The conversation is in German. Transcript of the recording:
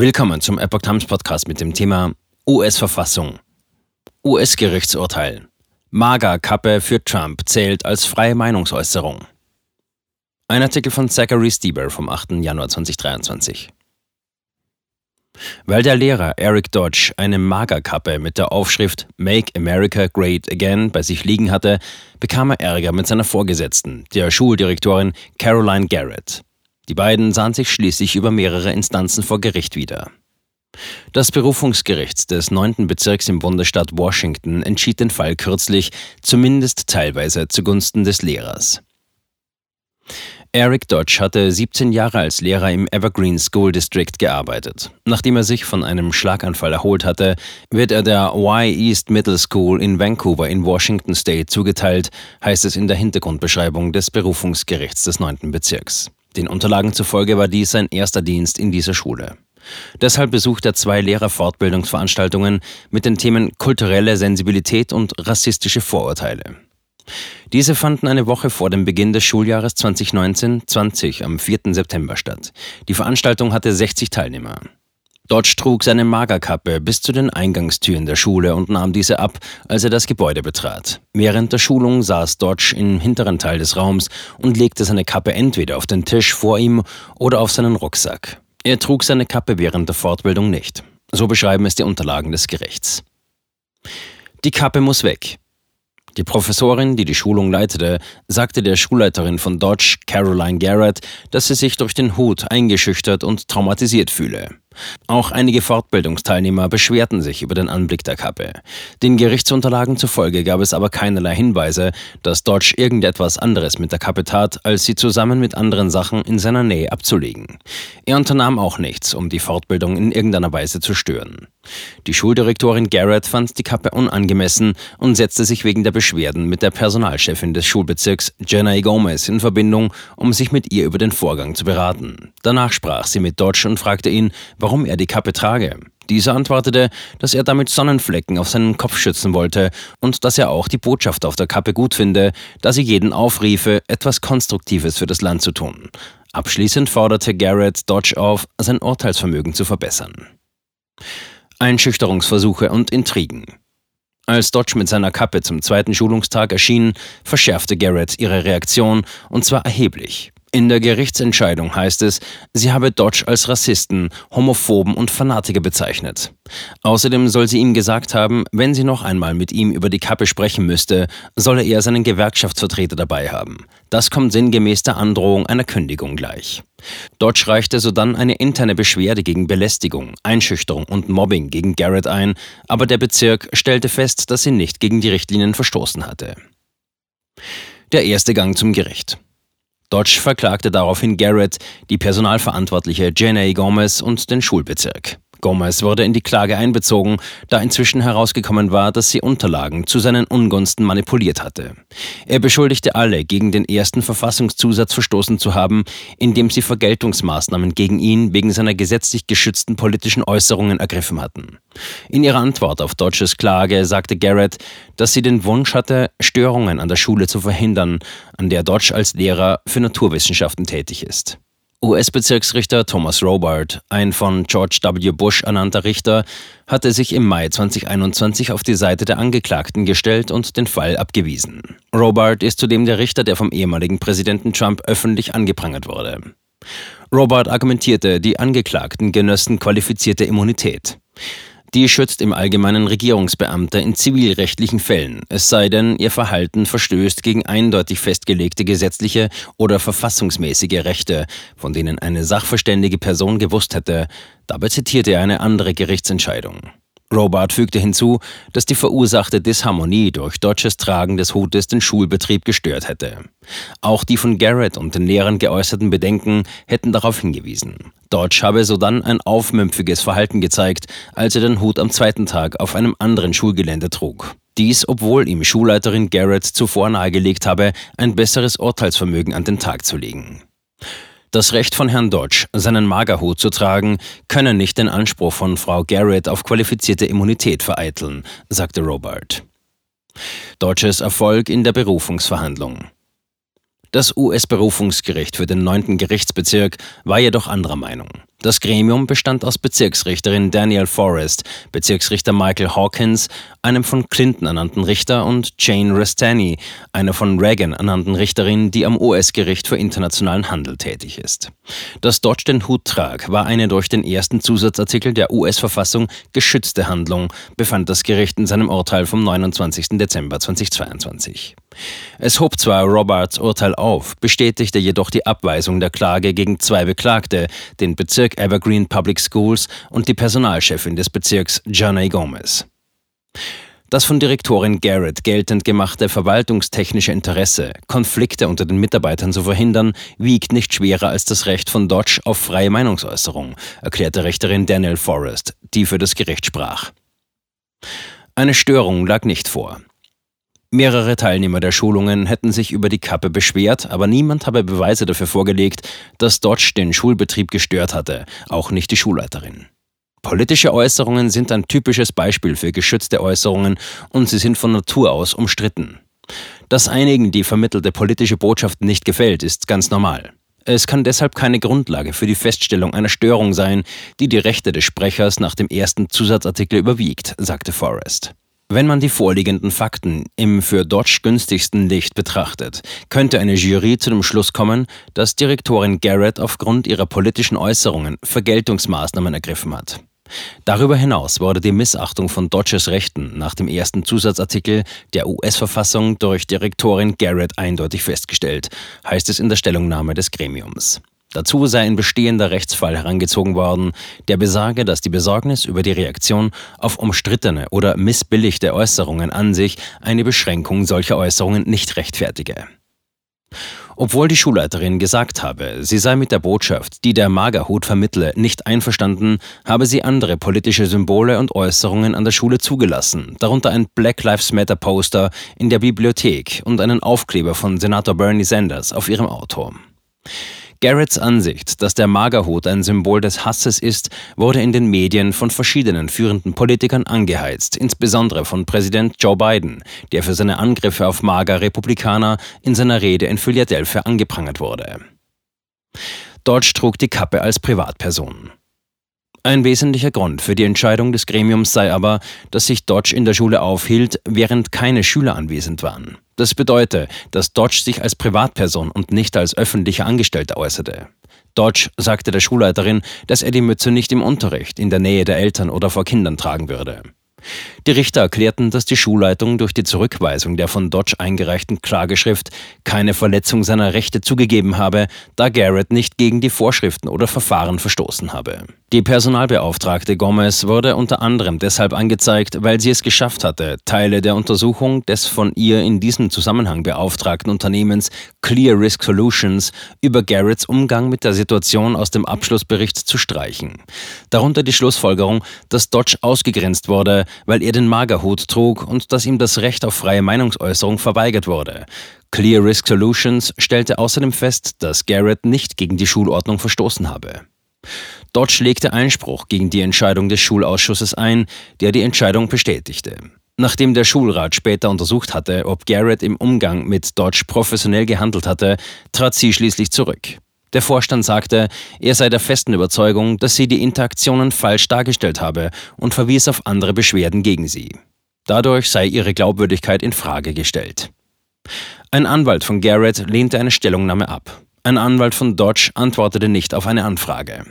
Willkommen zum Epoch Times Podcast mit dem Thema US-Verfassung. US-Gerichtsurteil. Maga-Kappe für Trump zählt als freie Meinungsäußerung. Ein Artikel von Zachary Stieber vom 8. Januar 2023. Weil der Lehrer Eric Dodge eine Magerkappe mit der Aufschrift Make America Great Again bei sich liegen hatte, bekam er Ärger mit seiner Vorgesetzten, der Schuldirektorin Caroline Garrett. Die beiden sahen sich schließlich über mehrere Instanzen vor Gericht wieder. Das Berufungsgericht des 9. Bezirks im Bundesstaat Washington entschied den Fall kürzlich, zumindest teilweise zugunsten des Lehrers. Eric Dodge hatte 17 Jahre als Lehrer im Evergreen School District gearbeitet. Nachdem er sich von einem Schlaganfall erholt hatte, wird er der Y East Middle School in Vancouver in Washington State zugeteilt, heißt es in der Hintergrundbeschreibung des Berufungsgerichts des 9. Bezirks. Den Unterlagen zufolge war dies sein erster Dienst in dieser Schule. Deshalb besucht er zwei Lehrerfortbildungsveranstaltungen mit den Themen kulturelle Sensibilität und rassistische Vorurteile. Diese fanden eine Woche vor dem Beginn des Schuljahres 2019-20 am 4. September statt. Die Veranstaltung hatte 60 Teilnehmer. Dodge trug seine Magerkappe bis zu den Eingangstüren der Schule und nahm diese ab, als er das Gebäude betrat. Während der Schulung saß Dodge im hinteren Teil des Raums und legte seine Kappe entweder auf den Tisch vor ihm oder auf seinen Rucksack. Er trug seine Kappe während der Fortbildung nicht. So beschreiben es die Unterlagen des Gerichts. Die Kappe muss weg. Die Professorin, die die Schulung leitete, sagte der Schulleiterin von Dodge, Caroline Garrett, dass sie sich durch den Hut eingeschüchtert und traumatisiert fühle. Auch einige Fortbildungsteilnehmer beschwerten sich über den Anblick der Kappe. Den Gerichtsunterlagen zufolge gab es aber keinerlei Hinweise, dass Dodge irgendetwas anderes mit der Kappe tat, als sie zusammen mit anderen Sachen in seiner Nähe abzulegen. Er unternahm auch nichts, um die Fortbildung in irgendeiner Weise zu stören. Die Schuldirektorin Garrett fand die Kappe unangemessen und setzte sich wegen der Beschwerden mit der Personalchefin des Schulbezirks, Jenna Gomez, in Verbindung, um sich mit ihr über den Vorgang zu beraten. Danach sprach sie mit Dodge und fragte ihn, warum er die Kappe trage. Dieser antwortete, dass er damit Sonnenflecken auf seinen Kopf schützen wollte und dass er auch die Botschaft auf der Kappe gut finde, da sie jeden aufriefe, etwas Konstruktives für das Land zu tun. Abschließend forderte Garrett Dodge auf, sein Urteilsvermögen zu verbessern. Einschüchterungsversuche und Intrigen. Als Dodge mit seiner Kappe zum zweiten Schulungstag erschien, verschärfte Garrett ihre Reaktion und zwar erheblich. In der Gerichtsentscheidung heißt es, sie habe Dodge als Rassisten, Homophoben und Fanatiker bezeichnet. Außerdem soll sie ihm gesagt haben, wenn sie noch einmal mit ihm über die Kappe sprechen müsste, solle er seinen Gewerkschaftsvertreter dabei haben. Das kommt sinngemäß der Androhung einer Kündigung gleich. Dodge reichte sodann eine interne Beschwerde gegen Belästigung, Einschüchterung und Mobbing gegen Garrett ein, aber der Bezirk stellte fest, dass sie nicht gegen die Richtlinien verstoßen hatte. Der erste Gang zum Gericht. Dodge verklagte daraufhin Garrett, die Personalverantwortliche Jenny Gomez und den Schulbezirk. Gomez wurde in die Klage einbezogen, da inzwischen herausgekommen war, dass sie Unterlagen zu seinen Ungunsten manipuliert hatte. Er beschuldigte alle, gegen den ersten Verfassungszusatz verstoßen zu haben, indem sie Vergeltungsmaßnahmen gegen ihn wegen seiner gesetzlich geschützten politischen Äußerungen ergriffen hatten. In ihrer Antwort auf Dodges Klage sagte Garrett, dass sie den Wunsch hatte, Störungen an der Schule zu verhindern, an der Dodge als Lehrer für Naturwissenschaften tätig ist. US-Bezirksrichter Thomas Robart, ein von George W. Bush ernannter Richter, hatte sich im Mai 2021 auf die Seite der Angeklagten gestellt und den Fall abgewiesen. Robart ist zudem der Richter, der vom ehemaligen Präsidenten Trump öffentlich angeprangert wurde. Robart argumentierte, die Angeklagten genössen qualifizierte Immunität. Die schützt im Allgemeinen Regierungsbeamte in zivilrechtlichen Fällen, es sei denn, ihr Verhalten verstößt gegen eindeutig festgelegte gesetzliche oder verfassungsmäßige Rechte, von denen eine sachverständige Person gewusst hätte. Dabei zitierte er eine andere Gerichtsentscheidung. Robart fügte hinzu, dass die verursachte Disharmonie durch Dodges Tragen des Hutes den Schulbetrieb gestört hätte. Auch die von Garrett und den Lehrern geäußerten Bedenken hätten darauf hingewiesen. Dodge habe sodann ein aufmümpfiges Verhalten gezeigt, als er den Hut am zweiten Tag auf einem anderen Schulgelände trug. Dies, obwohl ihm Schulleiterin Garrett zuvor nahegelegt habe, ein besseres Urteilsvermögen an den Tag zu legen. Das Recht von Herrn Dodge, seinen Magerhut zu tragen, könne nicht den Anspruch von Frau Garrett auf qualifizierte Immunität vereiteln, sagte Robert. Dodges Erfolg in der Berufungsverhandlung. Das US-Berufungsgericht für den 9. Gerichtsbezirk war jedoch anderer Meinung. Das Gremium bestand aus Bezirksrichterin Danielle Forrest, Bezirksrichter Michael Hawkins, einem von Clinton ernannten Richter und Jane Restani, einer von Reagan ernannten Richterin, die am US-Gericht für internationalen Handel tätig ist. Dass Dodge den Hut trag, war eine durch den ersten Zusatzartikel der US-Verfassung geschützte Handlung, befand das Gericht in seinem Urteil vom 29. Dezember 2022. Es hob zwar Roberts Urteil auf, bestätigte jedoch die Abweisung der Klage gegen zwei Beklagte, den Bezirk Evergreen Public Schools und die Personalchefin des Bezirks, Janae Gomez. Das von Direktorin Garrett geltend gemachte verwaltungstechnische Interesse, Konflikte unter den Mitarbeitern zu verhindern, wiegt nicht schwerer als das Recht von Dodge auf freie Meinungsäußerung, erklärte Richterin Danielle Forrest, die für das Gericht sprach. Eine Störung lag nicht vor. Mehrere Teilnehmer der Schulungen hätten sich über die Kappe beschwert, aber niemand habe Beweise dafür vorgelegt, dass Dodge den Schulbetrieb gestört hatte, auch nicht die Schulleiterin. Politische Äußerungen sind ein typisches Beispiel für geschützte Äußerungen und sie sind von Natur aus umstritten. Dass einigen die vermittelte politische Botschaft nicht gefällt, ist ganz normal. Es kann deshalb keine Grundlage für die Feststellung einer Störung sein, die die Rechte des Sprechers nach dem ersten Zusatzartikel überwiegt, sagte Forrest. Wenn man die vorliegenden Fakten im für Dodge günstigsten Licht betrachtet, könnte eine Jury zu dem Schluss kommen, dass Direktorin Garrett aufgrund ihrer politischen Äußerungen Vergeltungsmaßnahmen ergriffen hat. Darüber hinaus wurde die Missachtung von Dodges Rechten nach dem ersten Zusatzartikel der US-Verfassung durch Direktorin Garrett eindeutig festgestellt, heißt es in der Stellungnahme des Gremiums. Dazu sei ein bestehender Rechtsfall herangezogen worden, der besage, dass die Besorgnis über die Reaktion auf umstrittene oder missbilligte Äußerungen an sich eine Beschränkung solcher Äußerungen nicht rechtfertige. Obwohl die Schulleiterin gesagt habe, sie sei mit der Botschaft, die der Magerhut vermittle, nicht einverstanden, habe sie andere politische Symbole und Äußerungen an der Schule zugelassen, darunter ein Black Lives Matter Poster in der Bibliothek und einen Aufkleber von Senator Bernie Sanders auf ihrem Auto. Garretts Ansicht, dass der Magerhut ein Symbol des Hasses ist, wurde in den Medien von verschiedenen führenden Politikern angeheizt, insbesondere von Präsident Joe Biden, der für seine Angriffe auf Mager-Republikaner in seiner Rede in Philadelphia angeprangert wurde. Dodge trug die Kappe als Privatperson. Ein wesentlicher Grund für die Entscheidung des Gremiums sei aber, dass sich Dodge in der Schule aufhielt, während keine Schüler anwesend waren. Das bedeutet, dass Dodge sich als Privatperson und nicht als öffentlicher Angestellter äußerte. Dodge sagte der Schulleiterin, dass er die Mütze nicht im Unterricht, in der Nähe der Eltern oder vor Kindern tragen würde. Die Richter erklärten, dass die Schulleitung durch die Zurückweisung der von Dodge eingereichten Klageschrift keine Verletzung seiner Rechte zugegeben habe, da Garrett nicht gegen die Vorschriften oder Verfahren verstoßen habe. Die Personalbeauftragte Gomez wurde unter anderem deshalb angezeigt, weil sie es geschafft hatte, Teile der Untersuchung des von ihr in diesem Zusammenhang beauftragten Unternehmens Clear Risk Solutions über Garretts Umgang mit der Situation aus dem Abschlussbericht zu streichen. Darunter die Schlussfolgerung, dass Dodge ausgegrenzt wurde, weil er den Magerhut trug und dass ihm das Recht auf freie Meinungsäußerung verweigert wurde. Clear Risk Solutions stellte außerdem fest, dass Garrett nicht gegen die Schulordnung verstoßen habe. Dodge legte Einspruch gegen die Entscheidung des Schulausschusses ein, der die Entscheidung bestätigte. Nachdem der Schulrat später untersucht hatte, ob Garrett im Umgang mit Dodge professionell gehandelt hatte, trat sie schließlich zurück. Der Vorstand sagte, er sei der festen Überzeugung, dass sie die Interaktionen falsch dargestellt habe und verwies auf andere Beschwerden gegen sie. Dadurch sei ihre Glaubwürdigkeit in Frage gestellt. Ein Anwalt von Garrett lehnte eine Stellungnahme ab. Ein Anwalt von Dodge antwortete nicht auf eine Anfrage.